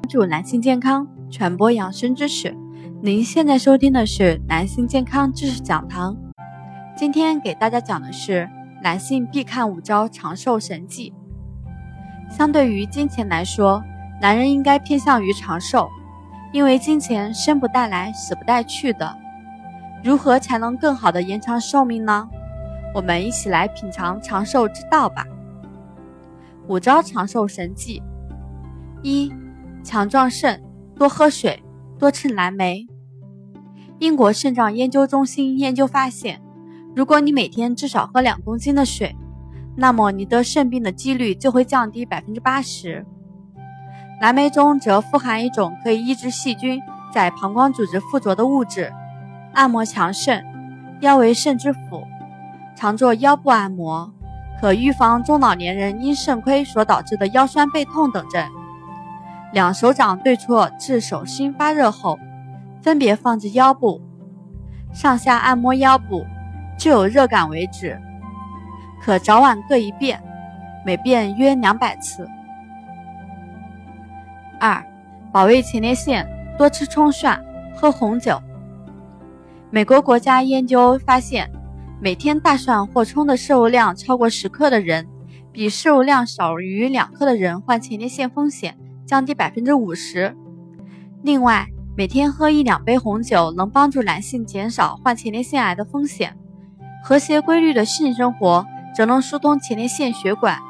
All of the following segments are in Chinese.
关注男性健康，传播养生知识。您现在收听的是男性健康知识讲堂。今天给大家讲的是男性必看五招长寿神技。相对于金钱来说，男人应该偏向于长寿，因为金钱生不带来，死不带去的。如何才能更好的延长寿命呢？我们一起来品尝长寿之道吧。五招长寿神技：一。强壮肾，多喝水，多吃蓝莓。英国肾脏研究中心研究发现，如果你每天至少喝两公斤的水，那么你得肾病的几率就会降低百分之八十。蓝莓中则富含一种可以抑制细菌在膀胱组织附着的物质。按摩强肾，腰为肾之府，常做腰部按摩，可预防中老年人因肾亏所导致的腰酸背痛等症。两手掌对搓至手心发热后，分别放置腰部，上下按摩腰部，至有热感为止。可早晚各一遍，每遍约两百次。二、保卫前列腺，多吃葱蒜，喝红酒。美国国家研究发现，每天大蒜或葱的摄入量超过十克的人，比摄入量少于两克的人患前列腺风险。降低百分之五十。另外，每天喝一两杯红酒能帮助男性减少患前列腺癌的风险。和谐规律的性生活则能疏通前列腺血管，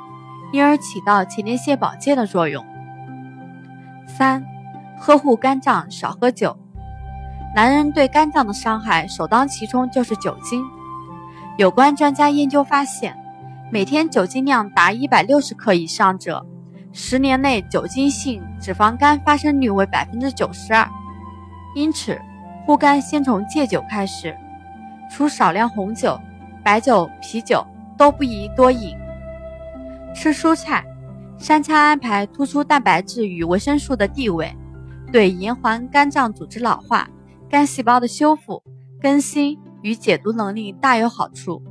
因而起到前列腺保健的作用。三、呵护肝脏，少喝酒。男人对肝脏的伤害首当其冲就是酒精。有关专家研究发现，每天酒精量达一百六十克以上者。十年内酒精性脂肪肝发生率为百分之九十二，因此护肝先从戒酒开始，除少量红酒、白酒、啤酒都不宜多饮。吃蔬菜，三餐安排突出蛋白质与维生素的地位，对延缓肝脏组织老化、肝细胞的修复、更新与解毒能力大有好处。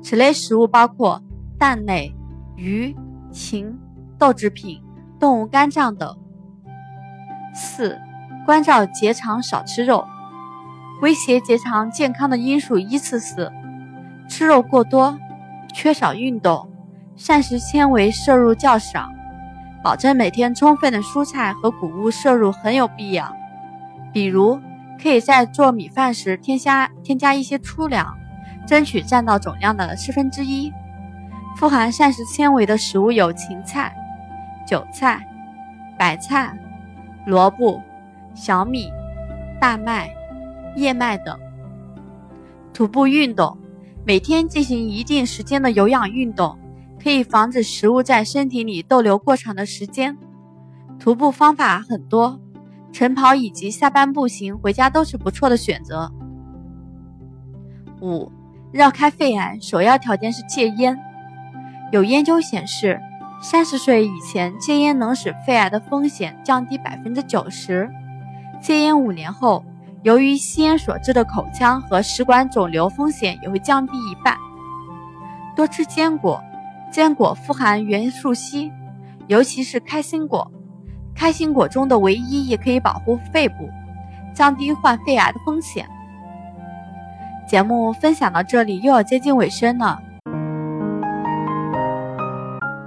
此类食物包括蛋类、鱼、禽。豆制品、动物肝脏等。四、关照结肠，少吃肉。威胁结肠健康的因素依次是：吃肉过多、缺少运动、膳食纤维摄入较少。保证每天充分的蔬菜和谷物摄入很有必要。比如，可以在做米饭时添加添加一些粗粮，争取占到总量的四分之一。富含膳食纤维的食物有芹菜。韭菜、白菜、萝卜、小米、大麦、燕麦等。徒步运动，每天进行一定时间的有氧运动，可以防止食物在身体里逗留过长的时间。徒步方法很多，晨跑以及下班步行回家都是不错的选择。五、绕开肺癌，首要条件是戒烟。有研究显示。三十岁以前戒烟能使肺癌的风险降低百分之九十。戒烟五年后，由于吸烟所致的口腔和食管肿瘤风险也会降低一半。多吃坚果，坚果富含元素硒，尤其是开心果。开心果中的维 E 也可以保护肺部，降低患肺癌的风险。节目分享到这里又要接近尾声了。